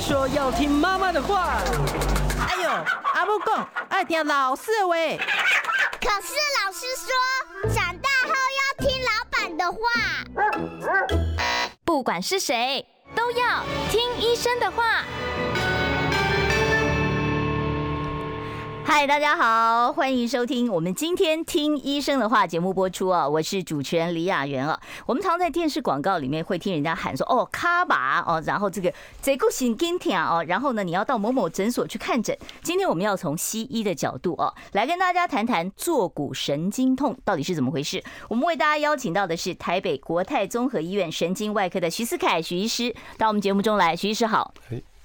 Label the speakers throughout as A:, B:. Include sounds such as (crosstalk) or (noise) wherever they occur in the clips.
A: 说要听妈妈的话。
B: 哎呦，阿母讲爱听老师喂。
C: 可是老师说长大后要听老板的话。
D: 不管是谁，都要听医生的话。嗨，大家好，欢迎收听我们今天听医生的话节目播出啊！我是主持人李雅媛啊。我们常在电视广告里面会听人家喊说：“哦，卡巴哦，然后这个这个神经痛哦，然后呢，你要到某某诊所去看诊。”今天我们要从西医的角度哦，来跟大家谈谈坐骨神经痛到底是怎么回事。我们为大家邀请到的是台北国泰综合医院神经外科的徐思凯徐医师到我们节目中来，徐医师好。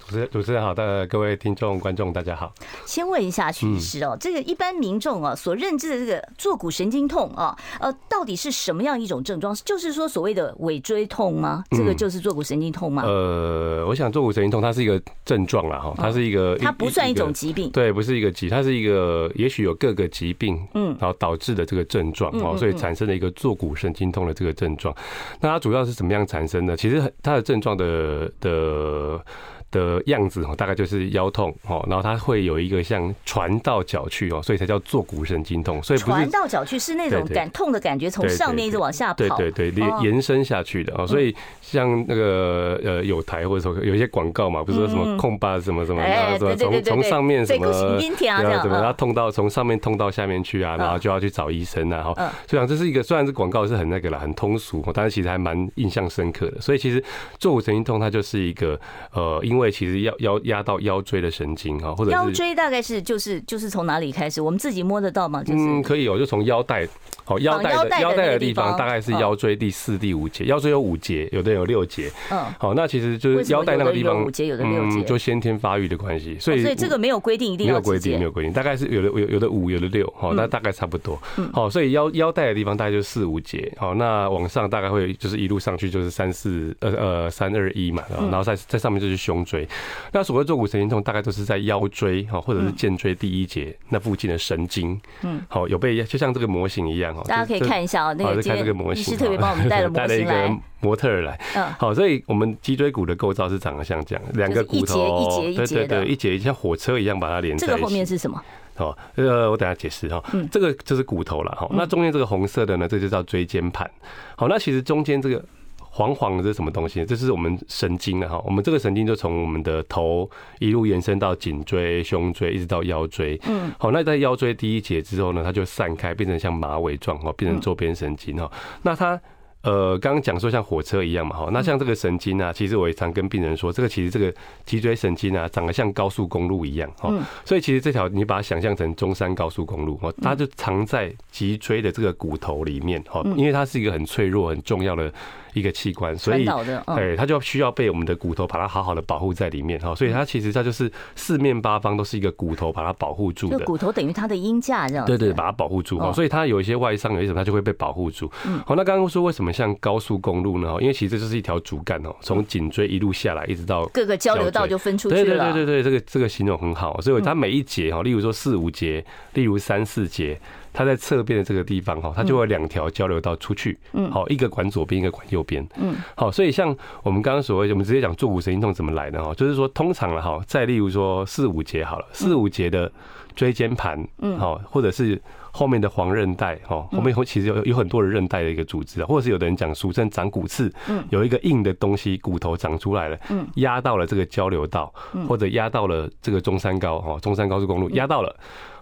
E: 主持人，主持人好，的各位听众观众大家好。
D: 先问一下徐医师哦，这个一般民众啊所认知的这个坐骨神经痛啊，呃，到底是什么样一种症状？就是说所谓的尾椎痛吗？这个就是坐骨神经痛吗？
E: 呃，我想坐骨神经痛它是一个症状啦哈，它是一个，
D: 它不算一种疾病，
E: 对，不是一个疾，它是一个也许有各个疾病，嗯，然后导致的这个症状哦，所以产生了一个坐骨神经痛的这个症状。那它主要是怎么样产生的？其实它的症状的的。的样子哦，大概就是腰痛哦，然后它会有一个像传到脚去哦，所以才叫坐骨神经痛。所以传
D: 到脚去是那种感痛的感觉，从上面一直往下跑，
E: 对对对，延延伸下去的哦。所以像那个呃有台或者说有一些广告嘛，不是说什么控巴什么什么，然后说从从上面什么怎么，然后痛到从上面痛到下面去啊，然后就要去找医生啊。哈，所以讲这是一个虽然是广告是很那个了，很通俗，但是其实还蛮印象深刻的。所以其实坐骨神经痛它就是一个呃，因为因为其实腰腰压到腰椎的神经哈，或者
D: 腰椎大概是就是就是从哪里开始？我们自己摸得到吗？嗯，
E: 可以哦，就从腰带，好腰带的腰带的地方，大概是腰椎第四、第五节。腰椎有五节，有的有六节。嗯，好，那其实就是腰带那个地方，
D: 五节有的六节，
E: 就先天发育的关系。所以
D: 所以这个没有规定一定要
E: 没有规定，没有规定，大概是有的有有的五，有的六，好，那大概差不多。好，所以腰腰带的地方大概就是四五节。好，那往上大概会就是一路上去就是三四呃呃三二一嘛，然后在在上面就是胸椎。那所谓坐骨神经痛，大概都是在腰椎哈，或者是肩椎第一节那附近的神经，嗯，好，有被就像这个模型一样哈，
D: 大家可以看一下哦，那个看这个模型，医师特别帮我们带了 (laughs) 模型来，
E: 模特儿来，嗯，好，所以我们脊椎骨的构造是长得像这样，两个骨头
D: 一节一节
E: 对对对，一节一节像火车一样把它连在一起。
D: 这个后面是什么？
E: 好，呃，我等下解释哈，嗯，这个就是骨头了哈，那中间这个红色的呢，这就叫椎间盘。好，那其实中间这个。黄黄的这是什么东西？这是我们神经的哈，我们这个神经就从我们的头一路延伸到颈椎、胸椎，一直到腰椎。嗯，好，那在腰椎第一节之后呢，它就散开，变成像马尾状哈，变成周边神经哈。那它。呃，刚刚讲说像火车一样嘛，哈，那像这个神经啊，其实我也常跟病人说，这个其实这个脊椎神经啊，长得像高速公路一样，哈，所以其实这条你把它想象成中山高速公路，哈，它就藏在脊椎的这个骨头里面，哈，因为它是一个很脆弱、很重要的一个器官，所以，哎，它就需要被我们的骨头把它好好的保护在里面，哈，所以它其实它就是四面八方都是一个骨头把它保护住的，
D: 骨头等于它的鹰架这样，
E: 对对，把它保护住，哈，所以它有一些外伤，有一些什么它就会被保护住，好，那刚刚说为什么？像高速公路呢？因为其实这就是一条主干哦，从颈椎一路下来，一直到
D: 各个交流道就分出去了。
E: 对对对对对，这个这个形容很好。所以它每一节哈，例如说四五节，例如三四节，它在侧边的这个地方哈，它就会两条交流道出去。嗯，好，一个管左边，一个管右边。嗯，好，所以像我们刚刚所谓，我们直接讲坐骨神经痛怎么来的哈，就是说通常了哈，再例如说四五节好了，四五节的椎间盘，嗯，好，或者是。后面的黄韧带，哈，后面其实有有很多的韧带的一个组织啊，或者是有的人讲俗称长骨刺，嗯，有一个硬的东西骨头长出来了，嗯，压到了这个交流道，或者压到了这个中山高，哈，中山高速公路压到了，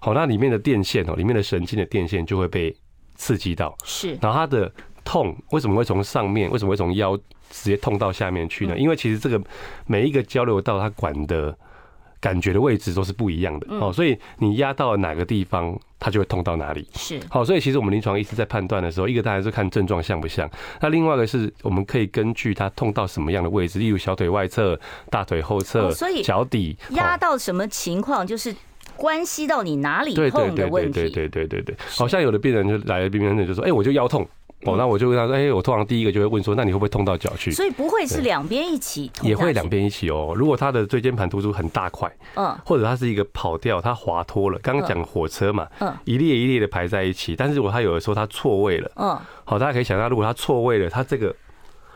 E: 好，那里面的电线哦，里面的神经的电线就会被刺激到，是，然后它的痛为什么会从上面，为什么会从腰直接痛到下面去呢？因为其实这个每一个交流道它管的。感觉的位置都是不一样的，哦，所以你压到哪个地方，它就会痛到哪里。是，好，所以其实我们临床医师在判断的时候，一个当然是看症状像不像，那另外一个是我们可以根据它痛到什么样的位置，例如小腿外侧、大腿后侧，所以脚底
D: 压到什么情况，就是关系到你哪里痛的问题。
E: 对对对对对对对，好像有的病人就来了，病人就说：“哎，我就腰痛。”哦，那我就跟他说，哎，我通常第一个就会问说，那你会不会痛到脚去？
D: 所以不会是两边一起痛，
E: 也会两边一起哦。如果他的椎间盘突出很大块，嗯，或者他是一个跑掉，他滑脱了。刚刚讲火车嘛，嗯，一列一列的排在一起。但是如果他有的时候他错位了，嗯，好，大家可以想象，如果他错位了，他这个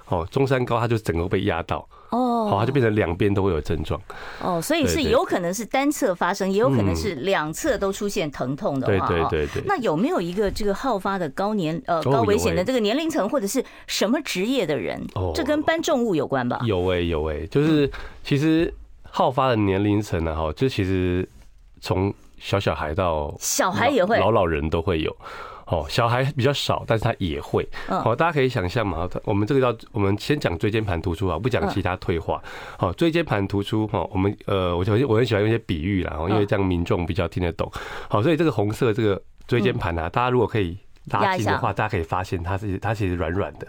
E: 哦，中山高他就整个被压到。
D: 哦，
E: 好，它就变成两边都会有症状。
D: 哦，所以是有可能是单侧发生，也有可能是两侧都出现疼痛的话，
E: 对对对对。
D: 那有没有一个这个好发的高年呃高危险的这个年龄层，或者是什么职业的人？哦，这跟搬重物有关吧？
E: 有哎有哎，就是其实好发的年龄层呢，哈，就其实从小小孩到
D: 小孩也会，
E: 老老人都会有。哦，小孩比较少，但是他也会。哦，大家可以想象嘛，我们这个叫我们先讲椎间盘突出啊，不讲其他退化。好，椎间盘突出哈，我们呃，我就我很喜欢用一些比喻啦，因为这样民众比较听得懂。好，所以这个红色这个椎间盘啊，大家如果可以拉近的话，大家可以发现它是它其实软软的。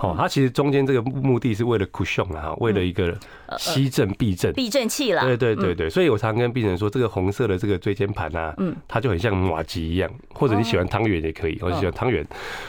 E: 哦，它其实中间这个目的是为了 cushion 啊，为了一个吸震避震。
D: 避震器啦。
E: 对对对对，所以我常跟病人说，这个红色的这个椎间盘啊，嗯，它就很像马吉一样，或者你喜欢汤圆也可以，或者喜欢汤圆。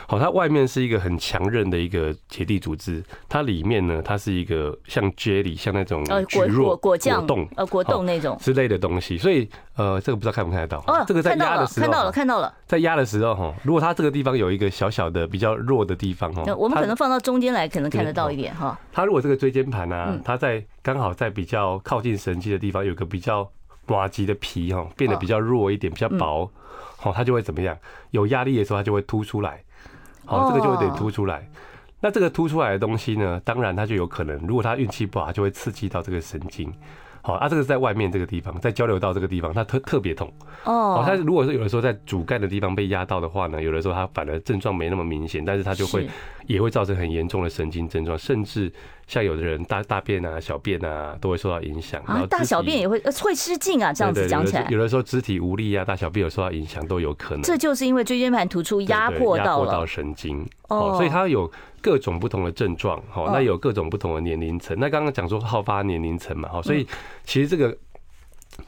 E: 好，它外面是一个很强韧的一个结缔组织，它里面呢，它是一个像 jelly，像那种
D: 果果果酱
E: 冻
D: 呃果冻那种。
E: 之类的东西。所以呃，这个不知道看不看得到？哦，这个在压的时候
D: 看到了，看到了，
E: 在压的时候哈，如果它这个地方有一个小小的比较弱的地方哈，
D: 我们可能放到中间来，可能看得到一点哈。
E: 它如果这个椎间盘呢，它在刚好在比较靠近神经的地方，有个比较麻糬的皮哈，变得比较弱一点，比较薄，哦，它就会怎么样？有压力的时候，它就会凸出来。好，这个就会得凸出来。那这个凸出来的东西呢，当然它就有可能，如果它运气不好，就会刺激到这个神经。好啊，这个是在外面这个地方，在交流道这个地方，它特特别痛哦。好，它如果是有的时候在主干的地方被压到的话呢，有的时候它反而症状没那么明显，但是它就会也会造成很严重的神经症状，甚至像有的人大大便啊、小便啊都会受到影响。
D: 啊，大小便也会会失禁啊，这样子讲起来，
E: 有的时候肢体无力啊，大小便有受到影响都有可能。
D: 这就是因为椎间盘突出压迫到了
E: 到神经哦，所以它有。各种不同的症状，好，那有各种不同的年龄层。那刚刚讲说好发年龄层嘛，好，所以其实这个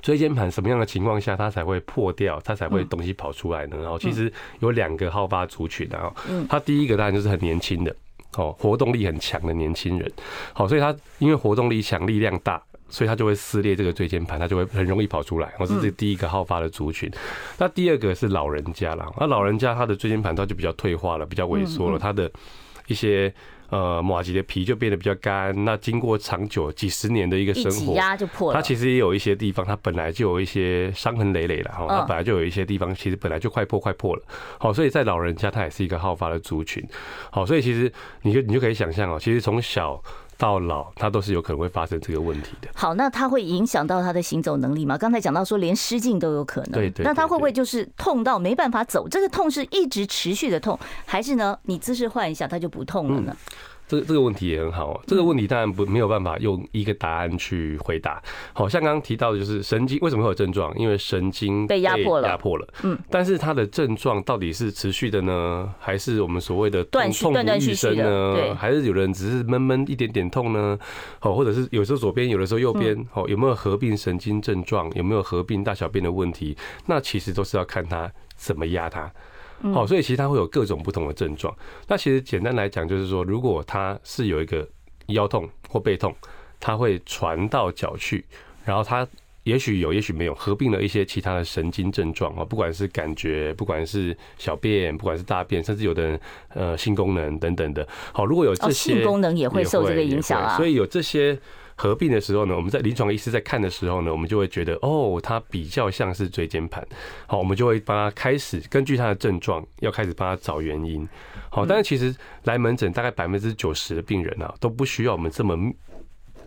E: 椎间盘什么样的情况下它才会破掉，它才会东西跑出来呢？然后其实有两个好发族群，然后它第一个当然就是很年轻的，哦，活动力很强的年轻人，好，所以他因为活动力强、力量大，所以他就会撕裂这个椎间盘，它就会很容易跑出来。我是这第一个好发的族群。那第二个是老人家了，那老人家他的椎间盘它就比较退化了，比较萎缩了，他的。一些呃马吉的皮就变得比较干，那经过长久几十年的一个生活，它其实也有一些地方，它本来就有一些伤痕累累了哈，它本来就有一些地方其实本来就快破快破了，好，所以在老人家他也是一个好发的族群，好，所以其实你就你就可以想象哦，其实从小。到老，他都是有可能会发生这个问题的。
D: 好，那他会影响到他的行走能力吗？刚才讲到说连失禁都有可能。
E: 对对。
D: 那他会不会就是痛到没办法走？这个痛是一直持续的痛，还是呢？你姿势换一下，他就不痛了呢？
E: 这个这个问题也很好，这个问题当然不没有办法用一个答案去回答。好像刚刚提到的就是神经为什么会有症状？因为神经被压迫了，压迫了。嗯，但是它的症状到底是持续的呢，还是我们所谓的痛痛不欲生呢？还是有人只是闷闷一点点痛呢？好，或者是有时候左边，有的时候右边，好，有没有合并神经症状？有没有合并大小便的问题？那其实都是要看他怎么压它。好，所以其实它会有各种不同的症状。那其实简单来讲，就是说，如果它是有一个腰痛或背痛，它会传到脚去，然后它也许有，也许没有，合并了一些其他的神经症状啊，不管是感觉，不管是小便，不管是大便，甚至有的人呃性功能等等的。好，如果有这些，
D: 性功能也会受这个影响啊。
E: 所以有这些。合并的时候呢，我们在临床医师在看的时候呢，我们就会觉得哦，它比较像是椎间盘。好，我们就会帮他开始根据他的症状，要开始帮他找原因。好，但是其实来门诊大概百分之九十的病人啊，都不需要我们这么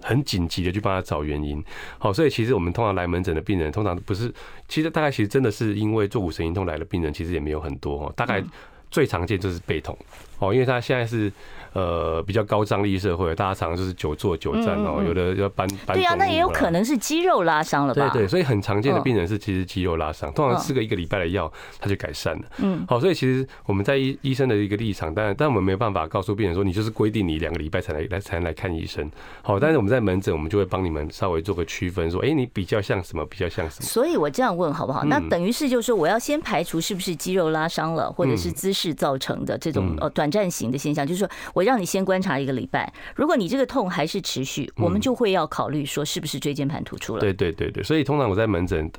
E: 很紧急的去帮他找原因。好，所以其实我们通常来门诊的病人，通常不是，其实大概其实真的是因为坐骨神经痛来的病人，其实也没有很多哦，大概最常见就是背痛。哦，因为他现在是。呃，比较高张力社会，大家常常就是久坐久站哦，有的要搬搬。
D: 对啊，那也有可能是肌肉拉伤了吧？
E: 对对，所以很常见的病人是其实肌肉拉伤，通常吃个一个礼拜的药，他就改善了。嗯，好，所以其实我们在医医生的一个立场，但但我们没有办法告诉病人说，你就是规定你两个礼拜才来来才能来看医生。好，但是我们在门诊，我们就会帮你们稍微做个区分，说，哎，你比较像什么？比较像什么？
D: 所以我这样问好不好？那等于是就是说，我要先排除是不是肌肉拉伤了，或者是姿势造成的这种呃短暂型的现象，就是说我让你先观察一个礼拜，如果你这个痛还是持续，我们就会要考虑说是不是椎间盘突出了。
E: 对对对对，所以通常我在门诊，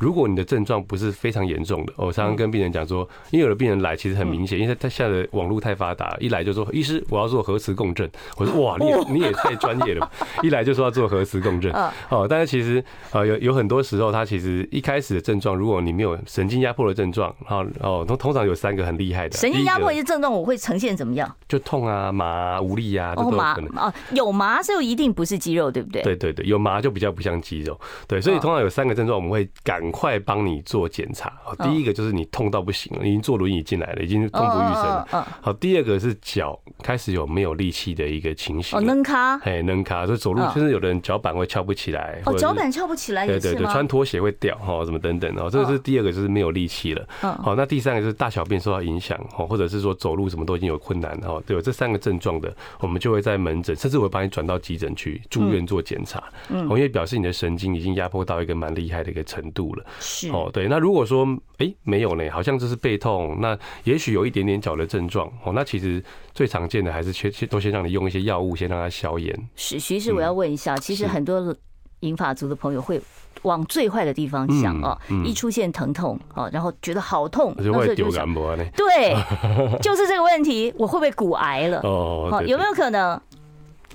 E: 如果你的症状不是非常严重的，我常常跟病人讲说，因为有的病人来其实很明显，因为他现在的网络太发达，一来就说医师我要做核磁共振，我说 (laughs) 哇你也你也太专业了，(laughs) 一来就说要做核磁共振，哦，但是其实呃有有很多时候，他其实一开始的症状，如果你没有神经压迫的症状，然后哦通通常有三个很厉害的
D: 神经压迫一些症状，我会呈现怎么样？
E: 就痛啊麻啊无力啊，哦麻
D: 哦有麻就一定不是肌肉对不对？
E: 对对对，有麻就比较不像肌肉，对，所以通常有三个症状，我们会赶快帮你做检查。第一个就是你痛到不行了，已经坐轮椅进来了，已经痛不欲生了。好，第二个是脚开始有没有力气的一个情形。
D: 哦，能卡，
E: 哎，能卡，所以走路甚至有的人脚板会翘不起来。
D: 哦，脚板翘不起来，对对对，
E: 穿拖鞋会掉哈，什么等等哦，这个是第二个，就是没有力气了。好，那第三个就是大小便受到影响哦，或者是说走路什么都已经有困难哈，对，有这三个症状的，我们就会在门诊，甚至我会把你转到急诊去住院做检查。嗯，因为表示你的神经已经压迫到一个蛮厉害的一个程度了。是哦，对，那如果说哎没有呢，好像就是背痛，那也许有一点点脚的症状哦，那其实最常见的还是先都先让你用一些药物先让它消炎。
D: 是，徐医师，我要问一下，其实很多银发族的朋友会往最坏的地方想哦，一出现疼痛哦，然后觉得好痛，
E: 就会丢肝膜呢？
D: 对，(laughs) 就是这个问题，我会不会骨癌了？哦，有没有可能？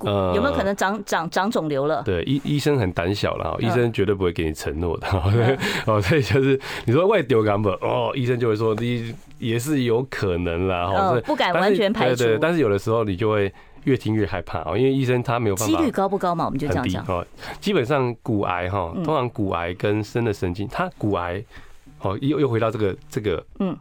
D: 呃，有没有可能长长长肿瘤了？
E: 对，医医生很胆小了，医生绝对不会给你承诺的。哦，(laughs) 所以就是你说外丢肝不？哦，医生就会说你也是有可能啦。哦，
D: 不敢完全排除。
E: 对对，但是有的时候你就会越听越害怕哦，因为医生他没有办法。
D: 几率高不高嘛？我们就这样讲。哦，
E: 基本上骨癌哈，通常骨癌跟深的神经，它骨癌哦，又又回到这个这个嗯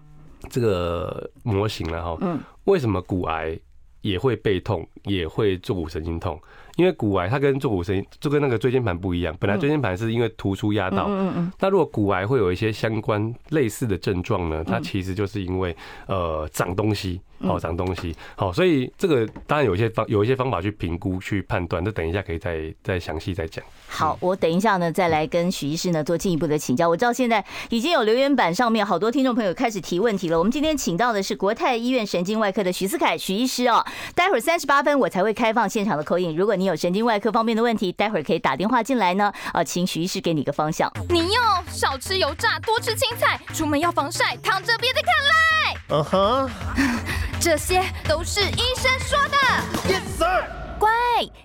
E: 这个模型了哈。嗯，为什么骨癌？也会背痛，也会坐骨神经痛，因为骨癌它跟坐骨神经就跟那个椎间盘不一样，本来椎间盘是因为突出压到，嗯嗯那如果骨癌会有一些相关类似的症状呢？它其实就是因为呃长东西。好长东西，好，所以这个当然有一些方有一些方法去评估去判断，那等一下可以再再详细再讲。
D: 好，我等一下呢再来跟许医师呢做进一步的请教。我知道现在已经有留言板上面好多听众朋友开始提问题了。我们今天请到的是国泰医院神经外科的许思凯许医师哦。待会儿三十八分我才会开放现场的 call in，如果你有神经外科方面的问题，待会儿可以打电话进来呢。啊，请许医师给你个方向。
F: 你要少吃油炸，多吃青菜，出门要防晒，躺着别再看赖。嗯哼。(laughs) 这些都是医生说的。Yes sir。乖，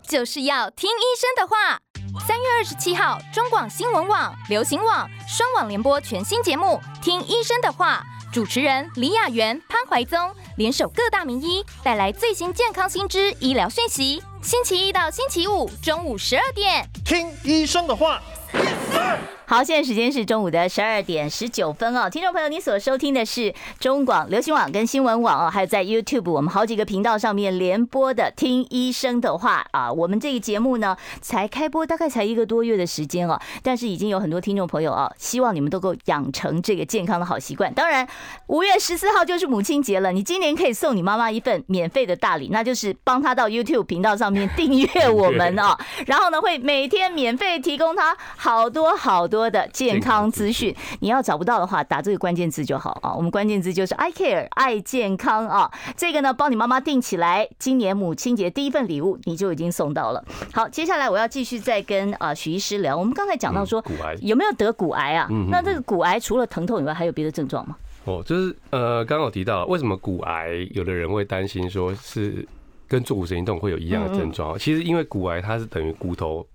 F: 就是要听医生的话。三月二十七号，中广新闻网、流行网双网联播全新节目《听医生的话》，主持人李雅媛、潘怀宗联手各大名医，带来最新健康新知、医疗讯息。星期一到星期五中午十二点，
G: 听医生的话。Yes sir。
D: 好，现在时间是中午的十二点十九分哦，听众朋友，你所收听的是中广流行网跟新闻网哦，还有在 YouTube 我们好几个频道上面联播的《听医生的话》啊。我们这个节目呢，才开播大概才一个多月的时间哦，但是已经有很多听众朋友啊，希望你们都够养成这个健康的好习惯。当然，五月十四号就是母亲节了，你今年可以送你妈妈一份免费的大礼，那就是帮她到 YouTube 频道上面 (laughs) 订阅我们哦，然后呢，会每天免费提供她好多好多。多的健康资讯，你要找不到的话，打这个关键字就好啊。我们关键字就是 I care 爱健康啊。这个呢，帮你妈妈订起来，今年母亲节第一份礼物你就已经送到了。好，接下来我要继续再跟啊许医师聊。我们刚才讲到说，骨癌有没有得骨癌啊？那这个骨癌除了疼痛以外，还有别的症状吗？
E: 哦，就是呃，刚刚有提到为什么骨癌有的人会担心说是跟坐骨神经痛会有一样的症状？其实因为骨癌它是等于骨头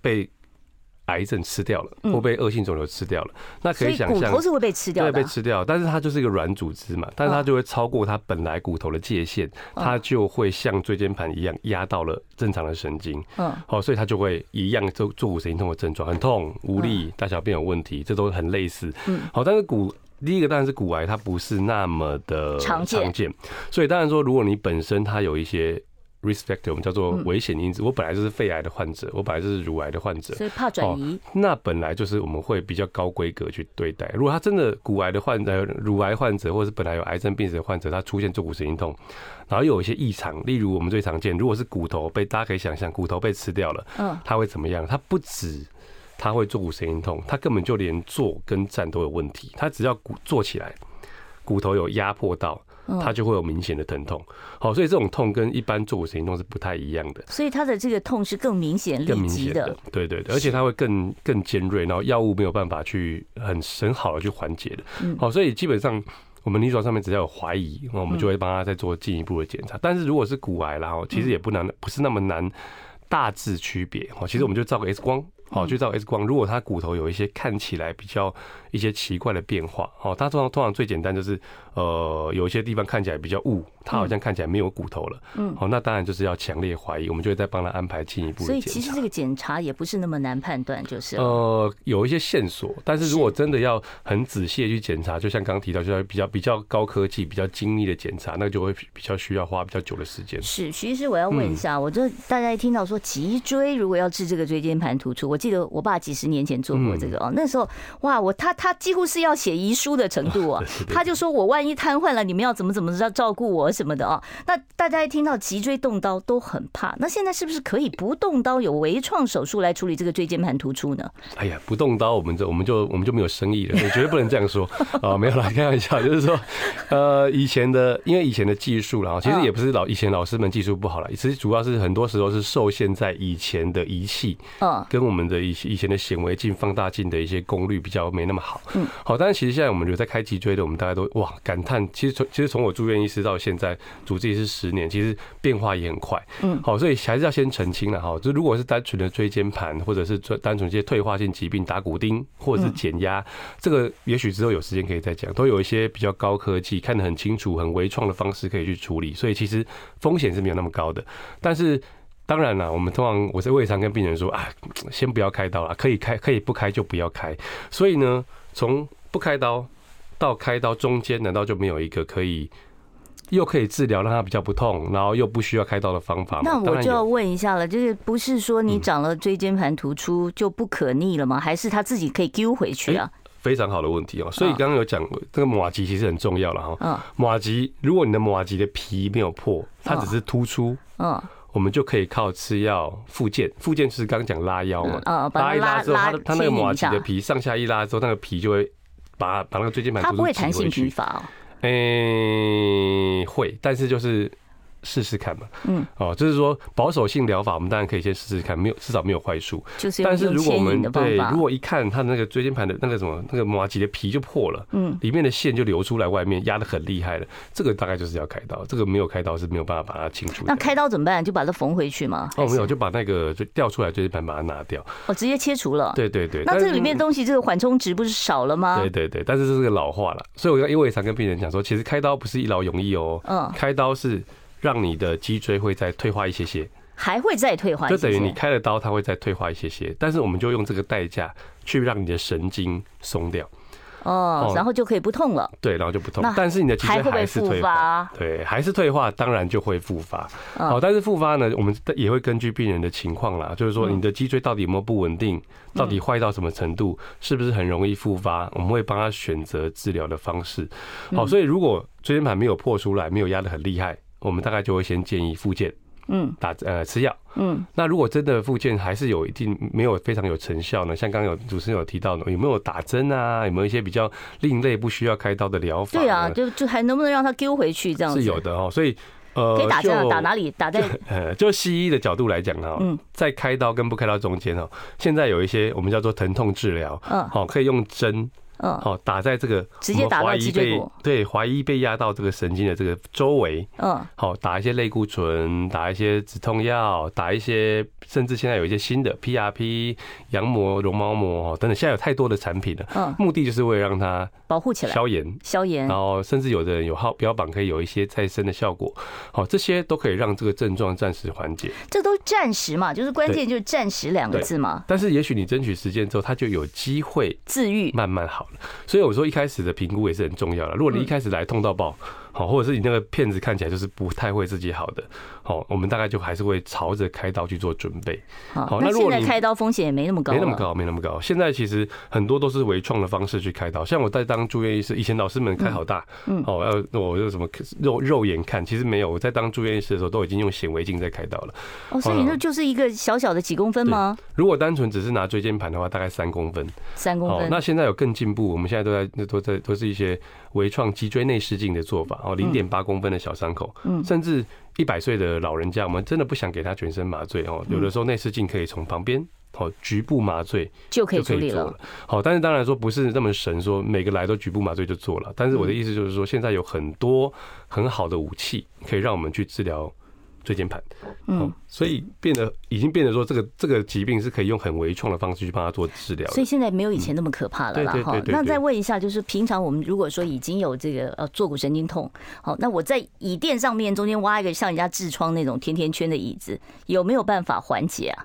E: 被癌症吃掉了，或被恶性肿瘤吃掉了，那可以想象，
D: 骨头是会被吃掉的，
E: 对，被吃掉。但是它就是一个软组织嘛，但是它就会超过它本来骨头的界限，它就会像椎间盘一样压到了正常的神经。嗯，好，所以它就会一样做坐骨神经痛的症状，很痛、无力、大小便有问题，这都很类似。嗯，好，但是骨第一个当然是骨癌，它不是那么的常见，所以当然说，如果你本身它有一些。Risk factor 我们叫做危险因子。我本来就是肺癌的患者，我本来就是乳癌的患者，
D: 所以怕转移。
E: 那本来就是我们会比较高规格去对待。如果他真的骨癌的患者、乳癌患者，或者是本来有癌症病史的患者，他出现坐骨神经痛，然后又有一些异常，例如我们最常见，如果是骨头被大家可以想象，骨头被吃掉了，嗯，他会怎么样？他不止他会坐骨神经痛，他根本就连坐跟站都有问题。他只要骨坐起来，骨头有压迫到。它就会有明显的疼痛。好，所以这种痛跟一般坐骨神经痛是不太一样的。
D: 所以它的这个痛是更明显、
E: 更明显的。对对对，而且它会更更尖锐，然后药物没有办法去很很好的去缓解的。好，所以基本上。我们临床上面只要有怀疑，那我们就会帮他再做进一步的检查。但是如果是骨癌，然后其实也不难，不是那么难大致区别。哦，其实我们就照个 X 光。好，就照 X 光，如果他骨头有一些看起来比较一些奇怪的变化，哦，它通常通常最简单就是，呃，有一些地方看起来比较雾，它好像看起来没有骨头了，嗯，好，那当然就是要强烈怀疑，我们就会再帮他安排进一步的。
D: 所以其实这个检查也不是那么难判断，就是
E: 呃，有一些线索，但是如果真的要很仔细的去检查，就像刚刚提到，就要比较比较高科技、比较精密的检查，那就会比较需要花比较久的时间。
D: 是，徐医师，我要问一下，我就大家一听到说脊椎如果要治这个椎间盘突出，我记得我爸几十年前做过这个哦，那时候哇，我他他几乎是要写遗书的程度啊，(laughs) 他就说我万一瘫痪了，你们要怎么怎么着照顾我什么的哦。那大家一听到脊椎动刀都很怕，那现在是不是可以不动刀，有微创手术来处理这个椎间盘突出呢？
E: 哎呀，不动刀，我们这我们就我们就没有生意了，我绝对不能这样说啊，(laughs) 没有啦，开玩笑，就是说呃，以前的因为以前的技术啦，其实也不是老以前老师们技术不好了，其实主要是很多时候是受限在以前的仪器，嗯，跟我们的以以前的。显微镜、放大镜的一些功率比较没那么好，嗯，好，但是其实现在我们有在开脊椎的，我们大家都哇感叹，其实从其实从我住院医师到现在主治医师十年，其实变化也很快，嗯，好，所以还是要先澄清了哈，就如果是单纯的椎间盘，或者是单纯一些退化性疾病打骨钉，或者是减压，这个也许之后有时间可以再讲，都有一些比较高科技、看得很清楚、很微创的方式可以去处理，所以其实风险是没有那么高的，但是。当然了，我们通常我是我也常跟病人说啊，(tsk) 先不要开刀了，可以开可以不开就不要开。所以呢，从不开刀到开刀中间，难道就没有一个可以又可以治疗让它比较不痛，然后又不需要开刀的方法吗？
D: 那我就要问一下了，就是不是说你长了椎间盘突出就不可逆了吗？还是他自己可以丢回去啊？
E: 非常好的问题哦。所以刚刚有讲这个马吉其实很重要了哈。嗯。马吉，如果你的马吉的皮没有破，它只是突出。嗯。我们就可以靠吃药复健，复健就是刚刚讲拉腰嘛，拉一拉之后，它它那个马蹄的皮上下一拉之后，那个皮就会把把那个椎间盘。它不会弹性疲乏哦。诶，会，但是就是。试试看嘛，嗯，哦，就是说保守性疗法，我们当然可以先试试看，没有至少没有坏处。就是，但是如果我们对，如果一看他那个椎间盘的那个什么那个麻糬的皮就破了，嗯，里面的线就流出来，外面压的很厉害了，这个大概就是要开刀，这个没有开刀是没有办法把它清除。
D: 那开刀怎么办？就把它缝回去吗？
E: 哦，没有，就把那个就掉出来椎间盘把它拿掉。
D: 哦，直接切除了。
E: 对对对。
D: 那这个里面的东西，这个缓冲值不是少了吗？
E: 对对对，但是这是个老化了，所以我因为我也常跟病人讲说，其实开刀不是一劳永逸哦，嗯，开刀是。让你的脊椎会再退化一些些，
D: 还会再退化，
E: 就等于你开了刀，它会再退化一些些。但是我们就用这个代价去让你的神经松掉，
D: 哦，然后就可以不痛了。
E: 对，然后就不痛。但是你的脊椎还是退化，对，还是退化，当然就会复发。好，但是复发呢，我们也会根据病人的情况啦，就是说你的脊椎到底有没有不稳定，到底坏到什么程度，是不是很容易复发，我们会帮他选择治疗的方式。好，所以如果椎间盘没有破出来，没有压得很厉害。我们大概就会先建议复健，嗯，打呃吃药，嗯。那如果真的复健还是有一定没有非常有成效呢？像刚刚有主持人有提到的，有没有打针啊？有没有一些比较另类不需要开刀的疗法？
D: 对啊，就就还能不能让它丢回去这样子？
E: 是有的哦。所以呃，
D: 可以打针打哪里？打在
E: 呃，就西医的角度来讲哈，嗯，在开刀跟不开刀中间哦，现在有一些我们叫做疼痛治疗，嗯，好，可以用针。嗯，好，打在这个
D: 直接打到脊椎骨，
E: 对，怀疑被压到这个神经的这个周围，嗯，好，打一些类固醇，打一些止痛药，打一些，甚至现在有一些新的 PRP、羊膜、绒毛膜等等，现在有太多的产品了，嗯，目的就是为了让它
D: 保护起来，
E: 消炎，
D: 消炎，
E: 然后甚至有的人有号标榜可以有一些再生的效果，好，这些都可以让这个症状暂时缓解。
D: 这都暂时嘛，就是关键就是暂时两个字嘛。
E: 但是也许你争取时间之后，它就有机会
D: 自愈，
E: 慢慢好。所以我说一开始的评估也是很重要的。如果你一开始来痛到爆，好，或者是你那个片子看起来就是不太会自己好的，好，我们大概就还是会朝着开刀去做准备。
D: 好，那现在开刀风险也没那么高，
E: 没那么高，没那么高。现在其实很多都是微创的方式去开刀，像我在当住院医师，以前老师们开好大，嗯，哦，要我就什么肉肉眼看，其实没有。我在当住院医师的时候，都已经用显微镜在开刀了。
D: 哦，所以那就是一个小小的几公分吗？
E: 如果单纯只是拿椎间盘的话，大概三公分。
D: 三公分。
E: 那现在有更进步，我们现在都在都在都是一些微创脊椎内视镜的做法。哦，零点八公分的小伤口，嗯，甚至一百岁的老人家，我们真的不想给他全身麻醉哦，有的时候内视镜可以从旁边。好，局部麻醉
D: 就可以处理了。
E: 好，但是当然说不是那么神，说每个来都局部麻醉就做了。但是我的意思就是说，现在有很多很好的武器可以让我们去治疗椎间盘。嗯，所以变得已经变得说，这个这个疾病是可以用很微创的方式去帮他做治疗。
D: 所以现在没有以前那么可怕了啦。哈，那再问一下，就是平常我们如果说已经有这个呃坐骨神经痛，好，那我在椅垫上面中间挖一个像人家痔疮那种甜甜圈的椅子，有没有办法缓解啊？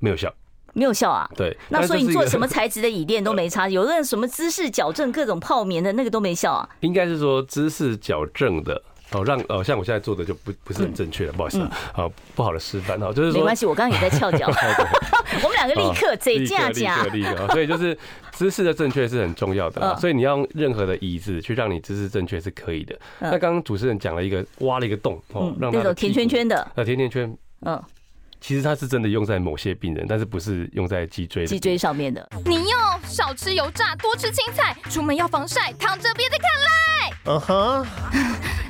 E: 没有效。
D: 没有效啊？
E: 对，
D: 那所以你做什么材质的椅垫都没差，有的人什么姿势矫正、各种泡棉的那个都没效啊？
E: 应该是说姿势矫正的哦，让哦像我现在做的就不不是很正确了，不好意思啊，好不好的示范哈，就是说
D: 没关系，我刚刚也在翘脚 (laughs) (laughs) 我们两个立刻嘴架架，
E: 立刻，所以就是姿势的正确是很重要的，所以你要用任何的椅子去让你姿势正确是可以的。那刚刚主持人讲了一个挖了一个洞哦，让那种
D: 甜圈圈的，
E: 呃甜甜圈，嗯。其实它是真的用在某些病人，但是不是用在脊椎
D: 脊椎上面的。
F: 你要少吃油炸，多吃青菜，出门要防晒，躺着别再看赖。嗯哼，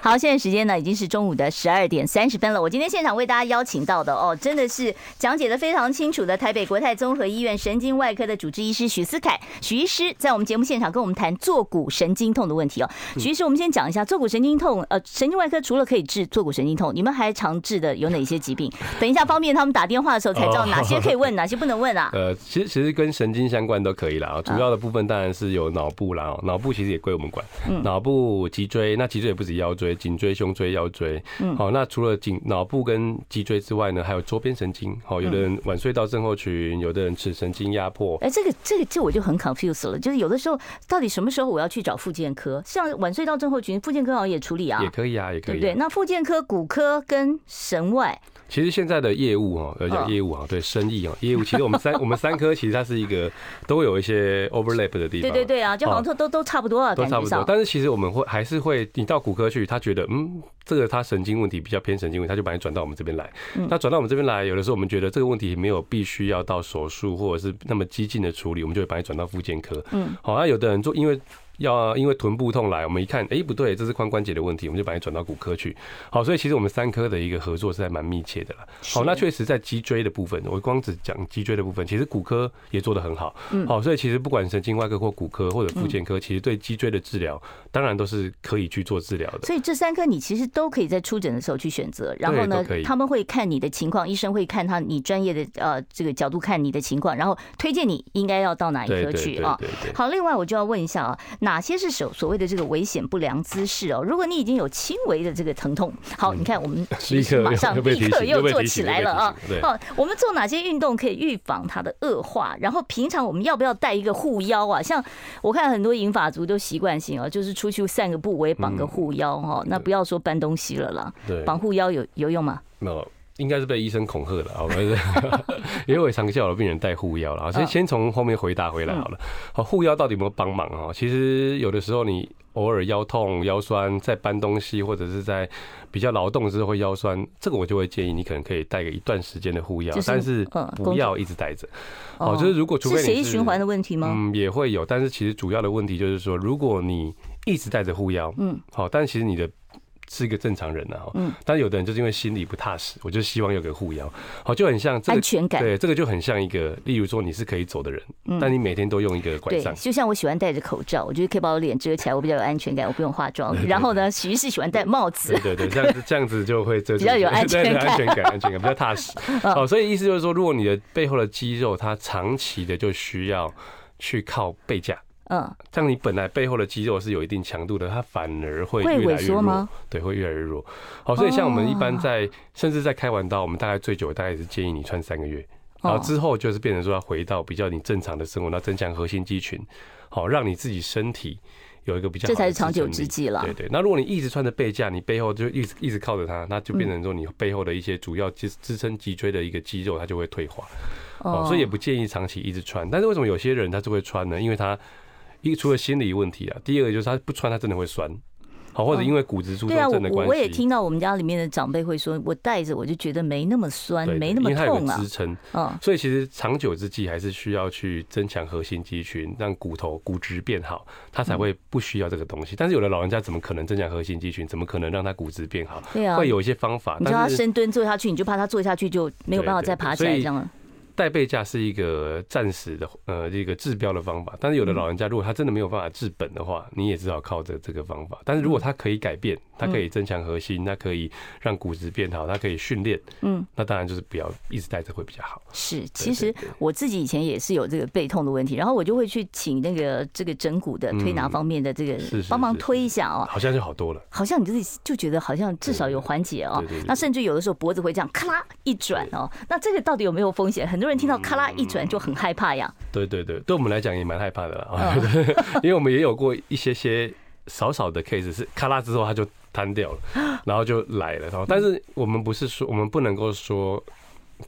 D: 好，现在时间呢已经是中午的十二点三十分了。我今天现场为大家邀请到的哦，真的是讲解的非常清楚的台北国泰综合医院神经外科的主治医师许思凯许医师，在我们节目现场跟我们谈坐骨神经痛的问题哦。许医师，我们先讲一下坐骨神经痛，呃，神经外科除了可以治坐骨神经痛，你们还常治的有哪些疾病？(laughs) 等一下方便他们打电话的时候才知道哪些可以问，哪些不能问啊？
E: 呃，其实其实跟神经相关都可以啦。主要的部分当然是有脑部啦，脑部其实也归我们管，脑部脊椎，那脊椎也不止腰椎。颈椎、胸椎、腰椎，嗯，好，那除了颈、脑部跟脊椎之外呢，还有周边神经，好，有的人晚睡到症候群，有的人是神经压迫。
D: 哎，这个、这个、这我就很 confused 了，就是有的时候到底什么时候我要去找复健科？像晚睡到症候群，复健科好像也处理啊，
E: 也可以啊，也可以、啊。
D: 对，那复健科、骨科跟神外。
E: 其实现在的业务哈，要讲业务哈，对生意啊，业务其实我们三 (laughs) 我们三科其实它是一个都有一些 overlap 的地方。
D: 对对对啊，就好像都都都差不多啊，
E: 都差不多。但是其实我们会还是会，你到骨科去，他觉得嗯，这个他神经问题比较偏神经问题，他就把你转到我们这边来。那转到我们这边来，有的时候我们觉得这个问题没有必须要到手术或者是那么激进的处理，我们就会把你转到复健科。嗯，好，那有的人做因为。要因为臀部痛来，我们一看，哎，不对，这是髋关节的问题，我们就把你转到骨科去。好，所以其实我们三科的一个合作是还蛮密切的啦。好，那确实在脊椎的部分，我光只讲脊椎的部分，其实骨科也做得很好。嗯，好，所以其实不管神经外科或骨科或者复健科，其实对脊椎的治疗，当然都是可以去做治疗的。
D: 所以这三科你其实都可以在出诊的时候去选择，然后呢，他们会看你的情况，医生会看他你专业的呃这个角度看你的情况，然后推荐你应该要到哪一科去啊。好，另外我就要问一下啊，哪些是手所谓的这个危险不良姿势哦，如果你已经有轻微的这个疼痛，好，你看我们立刻马上立刻又做起来了啊！好，我们做哪些运动可以预防它的恶化？然后平常我们要不要带一个护腰啊？像我看很多银发族都习惯性啊，就是出去散个步，我也绑个护腰哈。那不要说搬东西了啦，绑护腰有有用吗？
E: 没有。应该是被医生恐吓的，好，(laughs) 因为我常叫我的病人带护腰了，所以先从后面回答回来好了。好，护腰到底有没有帮忙啊？其实有的时候你偶尔腰痛、腰酸，在搬东西或者是在比较劳动的时候会腰酸，这个我就会建议你可能可以带个一段时间的护腰，但是不要一直带着。哦，就是如果除非血液
D: 循环的问题吗？
E: 嗯，也会有，但是其实主要的问题就是说，如果你一直带着护腰，嗯，好，但其实你的。是一个正常人呐，嗯，但有的人就是因为心里不踏实，我就希望有个护腰，好，就很像这个
D: 安全感，
E: 对，这个就很像一个，例如说你是可以走的人，但你每天都用一个拐杖，
D: 就像我喜欢戴着口罩，我觉得可以把我脸遮起来，我比较有安全感，我不用化妆。然后呢，许医师喜欢戴帽子，
E: 对对对，这样子 (laughs) 这样子就会遮
D: 比较有安全感，(laughs)
E: 安全感安全感比较踏实。好，(laughs) 所以意思就是说，如果你的背后的肌肉它长期的就需要去靠背架。嗯，像你本来背后的肌肉是有一定强度的，它反而会越来越弱吗？对，会越来越弱。好，所以像我们一般在甚至在开完刀，我们大概最久大概是建议你穿三个月，然后之后就是变成说要回到比较你正常的生活，那增强核心肌群，好，让你自己身体有一个比较
D: 这才是长久之计了。
E: 对对，那如果你一直穿着背架，你背后就一直一直靠着它，那就变成说你背后的一些主要支支撑脊椎的一个肌肉，它就会退化。哦，所以也不建议长期一直穿。但是为什么有些人他就会穿呢？因为他一个除了心理问题啊，第二个就是他不穿，他真的会酸。好，或者因为骨质疏松症的关系。对啊，
D: 我也听到我们家里面的长辈会说，我戴着我就觉得没那么酸，没那么痛啊。因为它有个支撑，嗯，所以其实长久之计还是需要去增强核心肌群，让骨头骨质变好，他才会不需要这个东西。但是有的老人家怎么可能增强核心肌群？怎么可能让他骨质变好？对啊，会有一些方法。你叫他深蹲坐下去，你就怕他坐下去就没有办法再爬起来这样。
E: 带背架是一个暂时的呃一个治标的方法，但是有的老人家如果他真的没有办法治本的话，你也只好靠着这个方法。但是如果他可以改变，他可以增强核心，它可以让骨质变好，它可以训练，嗯，那当然就是不要一直带着会比较好。
D: 是，其实我自己以前也是有这个背痛的问题，然后我就会去请那个这个整骨的推拿方面的这个帮忙推一下哦，
E: 好像就好多了，
D: 好像你自己就觉得好像至少有缓解哦。那甚至有的时候脖子会这样咔啦一转哦，那这个到底有没有风险？很多人听到咔啦一转就很害怕呀。
E: 对对对，对我们来讲也蛮害怕的啦，(laughs) 因为我们也有过一些些少少的 case 是咔啦之后他就瘫掉了，然后就来了。然后但是我们不是说我们不能够说。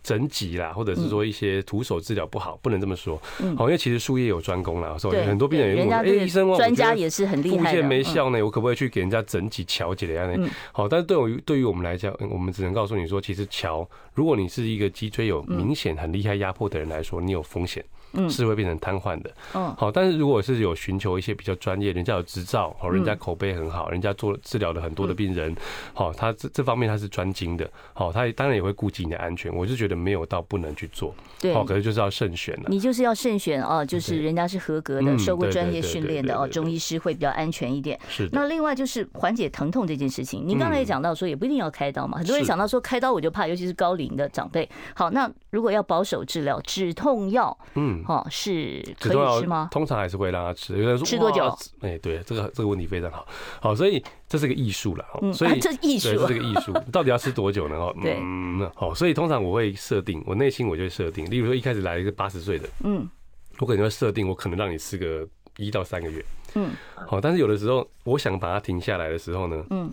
E: 整脊啦，或者是说一些徒手治疗不好，不能这么说。好，因为其实术业有专攻啦，所以很多病人也问，哎，医生，
D: 专家也是很厉害的。复健
E: 没效呢，我可不可以去给人家整脊桥解的样子？好，但是对于对于我们来讲，我们只能告诉你说，其实桥，如果你是一个脊椎有明显很厉害压迫的人来说，你有风险。是会变成瘫痪的。嗯，好，但是如果是有寻求一些比较专业，人家有执照，好，人家口碑很好，人家做治疗了很多的病人，好，他这这方面他是专精的，好，他当然也会顾及你的安全。我是觉得没有到不能去做，对，好，可是就是要慎选了。
D: 你就是要慎选哦，就是人家是合格的，受过专业训练的哦，中医师会比较安全一点。是。那另外就是缓解疼痛这件事情，您刚才也讲到说也不一定要开刀嘛，很多人想到说开刀我就怕，尤其是高龄的长辈。好，那如果要保守治疗，止痛药，嗯。哦，是可以吃吗？
E: 通常还是会让他吃。有人说
D: 吃多久？
E: 哎，对，这个这个问题非常好。好，所以这是个艺术了。嗯，
D: 所以这艺术，
E: 这是个艺术。到底要吃多久呢？哦，嗯，好，所以通常我会设定，我内心我就会设定，例如说一开始来一个八十岁的，嗯，我可能会设定，我可能让你吃个一到三个月，嗯，好，但是有的时候我想把它停下来的时候呢，嗯，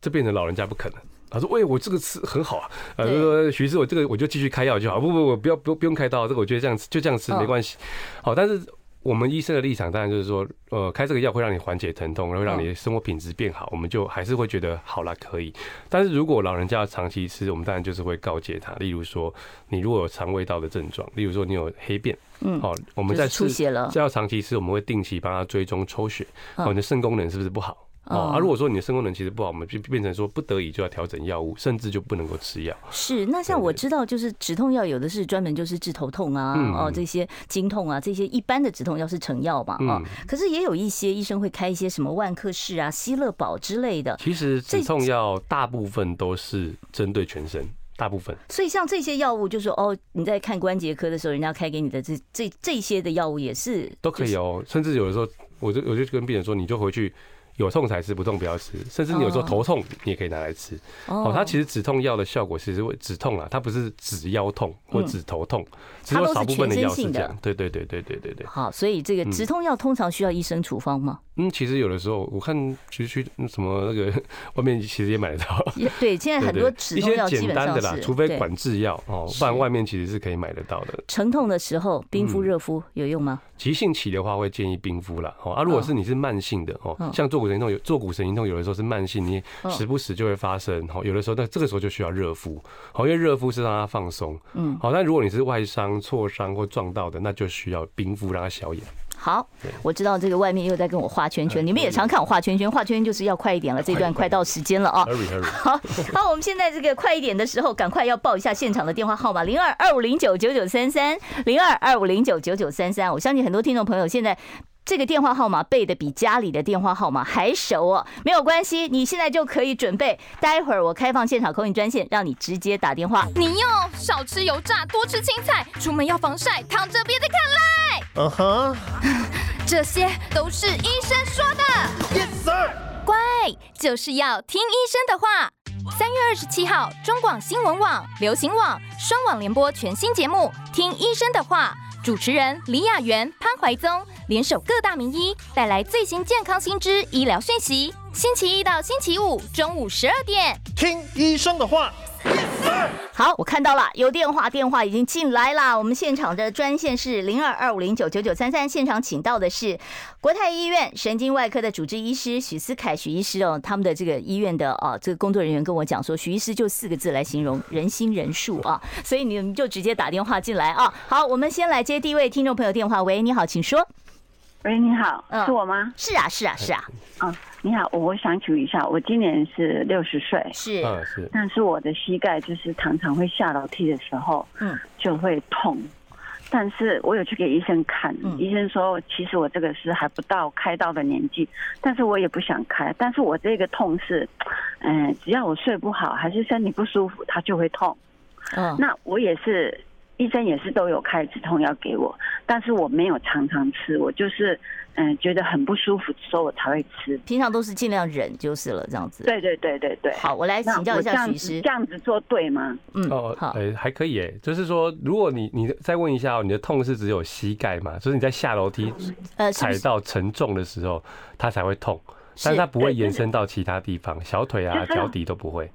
E: 这变成老人家不可能。他说：“喂，我这个吃很好啊，呃，说徐师，我这个我就继续开药就好，不不不，不要不不用开刀，这个我觉得这样吃就这样吃没关系。好，但是我们医生的立场当然就是说，呃，开这个药会让你缓解疼痛，然后让你的生活品质变好，我们就还是会觉得好了可以。但是如果老人家要长期吃，我们当然就是会告诫他，例如说你如果有肠胃道的症状，例如说你有黑便，嗯，好，我们在出血了，这要长期吃，我们会定期帮他追踪抽血，哦，你的肾功能是不是不好？”哦，啊，如果说你的肾功能其实不好，我们就变成说不得已就要调整药物，甚至就不能够吃药。
D: 是，那像我知道，就是止痛药有的是专门就是治头痛啊，哦，这些经痛啊，这些一般的止痛药是成药嘛，哦，可是也有一些医生会开一些什么万克氏啊、希乐宝之类的。
E: 其实止痛药大部分都是针对全身，大部分。
D: 所以像这些药物，就是哦，你在看关节科的时候，人家开给你的这这这些的药物也是
E: 都可以哦，甚至有的时候，我就我就跟病人说，你就回去。有痛才吃，不痛不要吃。甚至你有时候头痛，你也可以拿来吃。哦，它其实止痛药的效果其实会止痛啊，它不是止腰痛或止头痛，只有少部分的药是这样。对对对对对对对。
D: 好，所以这个止痛药通常需要医生处方吗？
E: 嗯，其实有的时候我看其实去什么那个 (laughs) 外面其实也买得到。
D: 对，现在很多止痛药简单的啦，
E: 除非管制药哦，不然外面其实是可以买得到的。
D: 疼痛的时候冰敷热敷有用吗？
E: 急性期的话会建议冰敷啦。哦，啊，如果是你是慢性的哦，像坐骨神经痛有坐骨神经痛，有的时候是慢性，你时不时就会发生。好，有的时候那这个时候就需要热敷。好，因为热敷是让它放松。嗯。好，但如果你是外伤、挫伤或撞到的，那就需要冰敷让它消炎。
D: 好，我知道这个外面又在跟我画圈圈，你们也常看我画圈圈，画圈圈就是要快一点了，这段快到时间了啊！好，好，我们现在这个快一点的时候，赶快要报一下现场的电话号码：零二二五零九九九三三，零二二五零九九九三三。我相信很多听众朋友现在这个电话号码背的比家里的电话号码还熟哦，没有关系，你现在就可以准备，待会儿我开放现场 call in 专线，让你直接打电话。
F: 你要少吃油炸，多吃青菜，出门要防晒，躺着别再看赖。嗯哼，(laughs) 这些都是医生说的。Yes sir，乖，就是要听医生的话。三月二十七号，中广新闻网、流行网双网联播全新节目《听医生的话》，主持人李雅媛、潘怀宗联手各大名医，带来最新健康新知、医疗讯息。星期一到星期五中午十二点，
G: 听医生的话。
D: 好，我看到了，有电话，电话已经进来了。我们现场的专线是零二二五零九九九三三，现场请到的是国泰医院神经外科的主治医师许思凯许医师哦。他们的这个医院的啊，这个工作人员跟我讲说，许医师就四个字来形容：人心人术啊。所以你们就直接打电话进来啊。好，我们先来接第一位听众朋友电话。喂，你好，请说。
H: 喂，你好，是我吗？
D: 是啊，是啊，是啊。
H: 啊，你好，我想请问一下，我今年是六十岁，
D: 是，
E: 是，
H: 但是我的膝盖就是常常会下楼梯的时候，嗯，就会痛。但是我有去给医生看，医生说其实我这个是还不到开刀的年纪，但是我也不想开。但是我这个痛是，嗯，只要我睡不好，还是身体不舒服，它就会痛。嗯，那我也是。医生也是都有开止痛药给我，但是我没有常常吃，我就是嗯觉得很不舒服，的时候我才会吃。
D: 平常都是尽量忍就是了，这样子。
H: 对对对对对。
D: 好，我来请教一下许医师，
H: 这样子做对吗？
E: 嗯，哦，好，哎，还可以哎，就是说，如果你你再问一下哦，你的痛是只有膝盖嘛？就是你在下楼梯呃踩到沉重的时候，它才会痛，但是它不会延伸到其他地方，小腿啊、脚底都不会。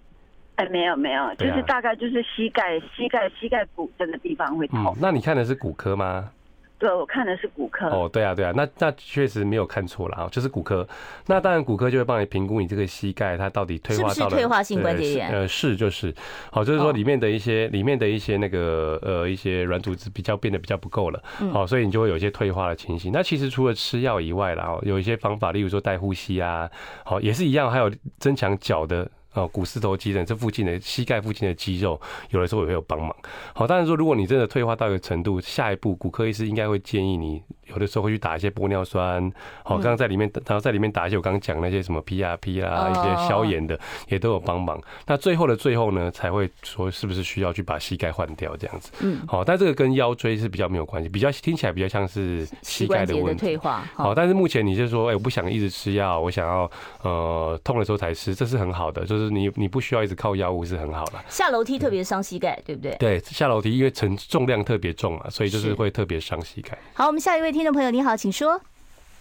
H: 哎，没有没有，就是大概就是膝盖、膝盖、膝盖骨这个地方会痛。
E: 嗯，那你看的是骨科吗？
H: 对，我看的是骨科。
E: 哦，对啊，对啊，那那确实没有看错了啊，就是骨科。那当然，骨科就会帮你评估你这个膝盖它到底退化到了，
D: 是不是退化性关节炎？
E: 呃，是就是，好，就是说里面的一些里面的一些那个呃一些软组织比较变得比较不够了，好，所以你就会有一些退化的情形。那其实除了吃药以外啦，有一些方法，例如说带呼吸啊，好，也是一样，还有增强脚的。哦，股四头肌的这附近的膝盖附近的肌肉，有的时候也会有帮忙。好，当然说，如果你真的退化到一个程度，下一步骨科医师应该会建议你。有的时候会去打一些玻尿酸，好，刚刚在里面，然后在里面打一些我刚刚讲那些什么 PRP 啊，一些消炎的也都有帮忙。那最后的最后呢，才会说是不是需要去把膝盖换掉这样子。嗯，好，但这个跟腰椎是比较没有关系，比较听起来比较像是膝盖的问题。
D: 退化。
E: 好，但是目前你就说，哎，我不想一直吃药，我想要呃痛的时候才吃，这是很好的，就是你你不需要一直靠药物是很好的。
D: 下楼梯特别伤膝盖，对不对？
E: 对，下楼梯因为承重量特别重嘛，所以就是会特别伤膝盖。
D: 好，我们下一位。听众朋友，你好，请说。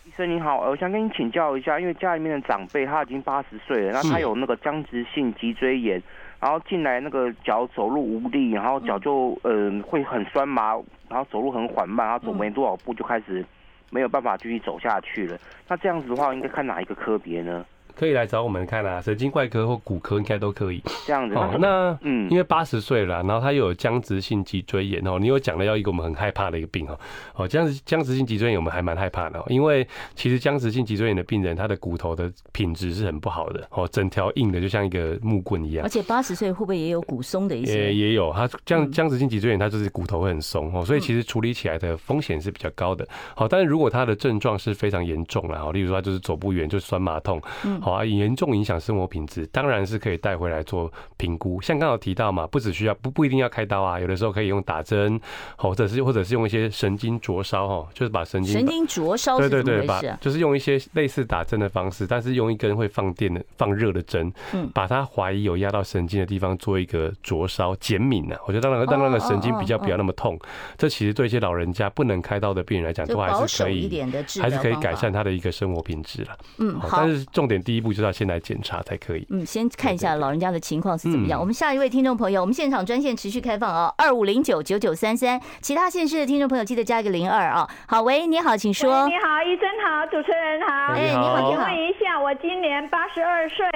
I: 医生你好，我想跟你请教一下，因为家里面的长辈他已经八十岁了，那他有那个僵直性脊椎炎，然后进来那个脚走路无力，然后脚就嗯、呃、会很酸麻，然后走路很缓慢，然后走没多少步就开始没有办法继续走下去了。那这样子的话，应该看哪一个科别呢？
E: 可以来找我们看啊，神经外科或骨科应该都可以。
I: 这样子
E: 哦，那嗯，因为八十岁了，然后他又有僵直性脊椎炎哦，你有讲了要一个我们很害怕的一个病哦，哦，僵直僵直性脊椎炎我们还蛮害怕的，哦因为其实僵直性脊椎炎的病人他的骨头的品质是很不好的哦，整条硬的就像一个木棍一样。
D: 而且八十岁会不会也有骨松的一些？
E: 也也有，他僵僵直性脊椎炎他就是骨头会很松哦，所以其实处理起来的风险是比较高的。好，但是如果他的症状是非常严重了，例如说他就是走不远就酸麻痛，好啊，严重影。响生活品质，当然是可以带回来做评估。像刚刚提到嘛，不只需要不不一定要开刀啊，有的时候可以用打针，或者是或者是用一些神经灼烧哈，就是把神经
D: 神经灼烧，
E: 对对对，把就是用一些类似打针的方式，但是用一根会放电的放热的针，嗯，把它怀疑有压到神经的地方做一个灼烧减敏呢。我觉得让那个让那个神经比较不要那么痛，这其实对一些老人家不能开刀的病人来讲，都还是可以还是可以改善他的一个生活品质了。嗯，好，但是重点第一步就是要先来检。查才可以。
D: 嗯，先看一下老人家的情况是怎么样。我们下一位听众朋友，我们现场专线持续开放啊，二五零九九九三三。其他县市的听众朋友记得加一个零二啊。好，喂，你好，请说。
J: 你好，医生好，主持人好。
D: 哎，你好，
J: 请问一下，我今年八十二岁，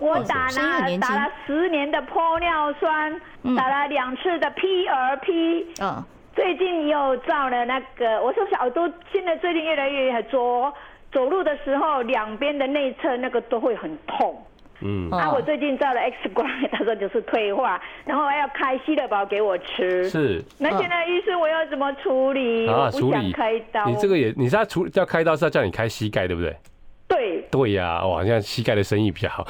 J: 我打了打了十年的玻尿酸，打了两次的 PRP。嗯，最近又照了那个，我说小耳朵现在最近越来越浊。走路的时候，两边的内侧那个都会很痛。嗯，啊，我最近照了 X 光，(laughs) 他说就是退化，然后还要开西乐宝给我吃。
E: 是。
J: 那现在医生，我要怎么处理？啊，我不想开刀。
E: 你这个也，你是要处要开刀是要叫你开膝盖，对不对？
J: 对
E: 对呀、啊，哇，现在膝盖的生意比较好，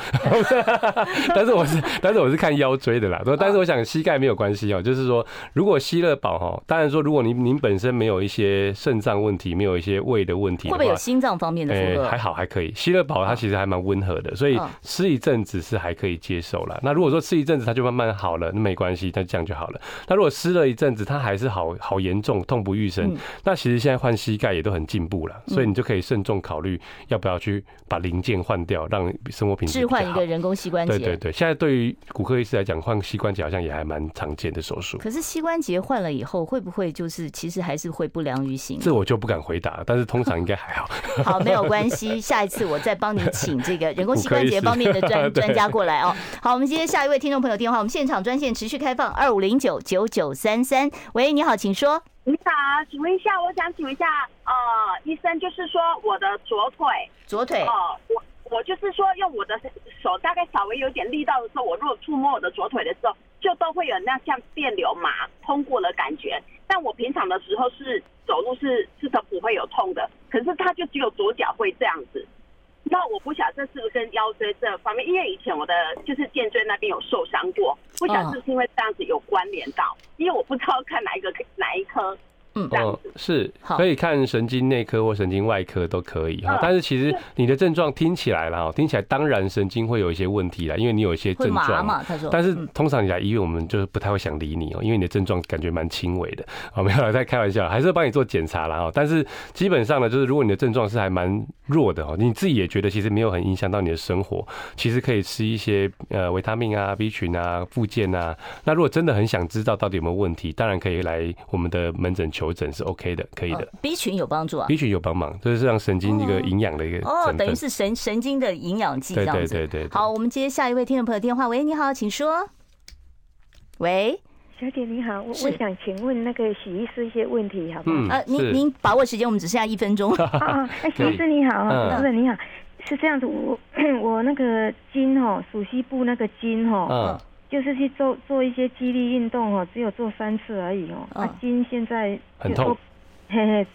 E: (laughs) 但是我是但是我是看腰椎的啦。但是我想膝盖没有关系哦，就是说如果吸了饱哈，当然说如果您您本身没有一些肾脏问题，没有一些胃的问题，
D: 会不会有心脏方面的负荷？
E: 还好还可以，吸了饱它其实还蛮温和的，所以吃一阵子是还可以接受了。那如果说吃一阵子它就慢慢好了，那没关系，那这样就好了。那如果吃了一阵子它还是好好严重，痛不欲生，那其实现在换膝盖也都很进步了，所以你就可以慎重考虑要不要去。把零件换掉，让生活品质。置换
D: 一个人工膝关节。
E: 对对对，现在对于骨科医师来讲，换膝关节好像也还蛮常见的手术。
D: 可是膝关节换了以后，会不会就是其实还是会不良于行？
E: 这我就不敢回答，但是通常应该还好。
D: 好，没有关系，下一次我再帮你请这个人工膝关节方面的专 (laughs) 专家过来哦。好，我们今天下一位听众朋友电话，我们现场专线持续开放二五零九九九三三。喂，你好，请说。
K: 你好，请问一下，我想请问一下，呃，医生，就是说我的左腿，
D: 左腿，
K: 哦、呃，我我就是说用我的手，大概稍微有点力道的时候，我如果触摸我的左腿的时候，就都会有那像电流麻通过的感觉。但我平常的时候是走路是是都不会有痛的，可是它就只有左脚会这样子。那我不晓得这是不是跟腰椎这方面，因为以前我的就是肩椎那边有受伤过，不晓得是不是因为这样子有关联到，因为我不知道看哪一个哪一科。嗯，
E: 哦，是可以看神经内科或神经外科都可以哈。但是其实你的症状听起来了，听起来当然神经会有一些问题啦，因为你有一些症状嘛。他说，但是通常你来医院，我们就是不太会想理你哦，因为你的症状感觉蛮轻微的。哦，没有在开玩笑，还是会帮你做检查啦。哦。但是基本上呢，就是如果你的症状是还蛮弱的哦，你自己也觉得其实没有很影响到你的生活，其实可以吃一些呃维他命啊、B 群啊、附件啊。那如果真的很想知道到底有没有问题，当然可以来我们的门诊求诊是 OK 的，可以的。
D: B 群有帮助啊？B
E: 群有帮忙，就是让神经一个营养的一个
D: 哦，等于是神神经的营养剂这样子。
E: 对对对对。
D: 好，我们接下一位听众朋友电话。喂，你好，请说。喂，
L: 小姐你好，我我想请问那个许医师一些问题，好不好？
E: 嗯，
D: 呃，您您把握时间，我们只剩下一分钟。
L: 啊，(laughs) 哎，许医师你好，主任你好，是这样子，我 (clears throat) 我那个筋哦，属膝部那个筋哦。就是去做做一些肌力运动哦，只有做三次而已哦。啊，筋现在
E: 很痛，
L: 嘿嘿。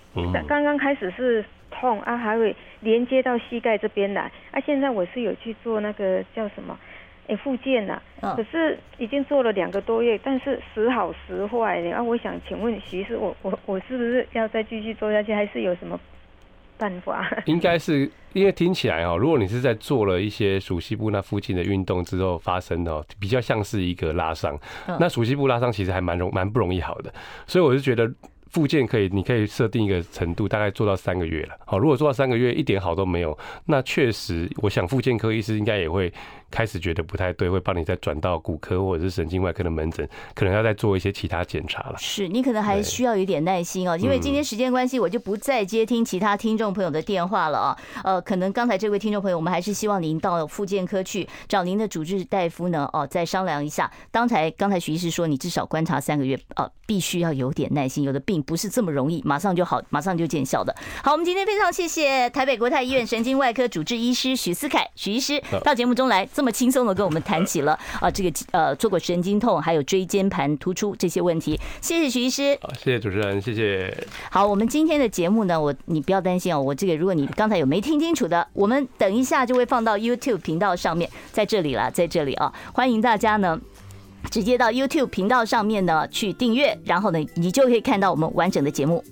L: 刚刚开始是痛啊，还会连接到膝盖这边来。啊，现在我是有去做那个叫什么，哎，复健呐。可是已经做了两个多月，但是时好时坏的。啊，我想请问徐师，我我我是不是要再继续做下去，还是有什么？办法 (laughs)
E: 应该是因为听起来哦，如果你是在做了一些熟悉部那附近的运动之后发生的，比较像是一个拉伤。那熟悉部拉伤其实还蛮容蛮不容易好的，所以我是觉得复健可以，你可以设定一个程度，大概做到三个月了。好，如果做到三个月一点好都没有，那确实我想复健科医师应该也会。开始觉得不太对，会帮你再转到骨科或者是神经外科的门诊，可能要再做一些其他检查了。
D: 是你可能还需要有点耐心哦，因为今天时间关系，我就不再接听其他听众朋友的电话了啊。呃，可能刚才这位听众朋友，我们还是希望您到复健科去找您的主治大夫呢，哦，再商量一下。刚才刚才徐医师说，你至少观察三个月，呃，必须要有点耐心。有的病不是这么容易，马上就好，马上就见效的。好，我们今天非常谢谢台北国泰医院神经外科主治医师许思凯许医师到节目中来。这么轻松的跟我们谈起 (laughs) 了啊，这个呃做过神经痛，还有椎间盘突出这些问题。谢谢徐医师，
E: 好，谢谢主持人，谢谢。
D: 好，我们今天的节目呢，我你不要担心哦，我这个如果你刚才有没听清楚的，我们等一下就会放到 YouTube 频道上面，在这里了，在这里啊，欢迎大家呢直接到 YouTube 频道上面呢去订阅，然后呢你就可以看到我们完整的节目。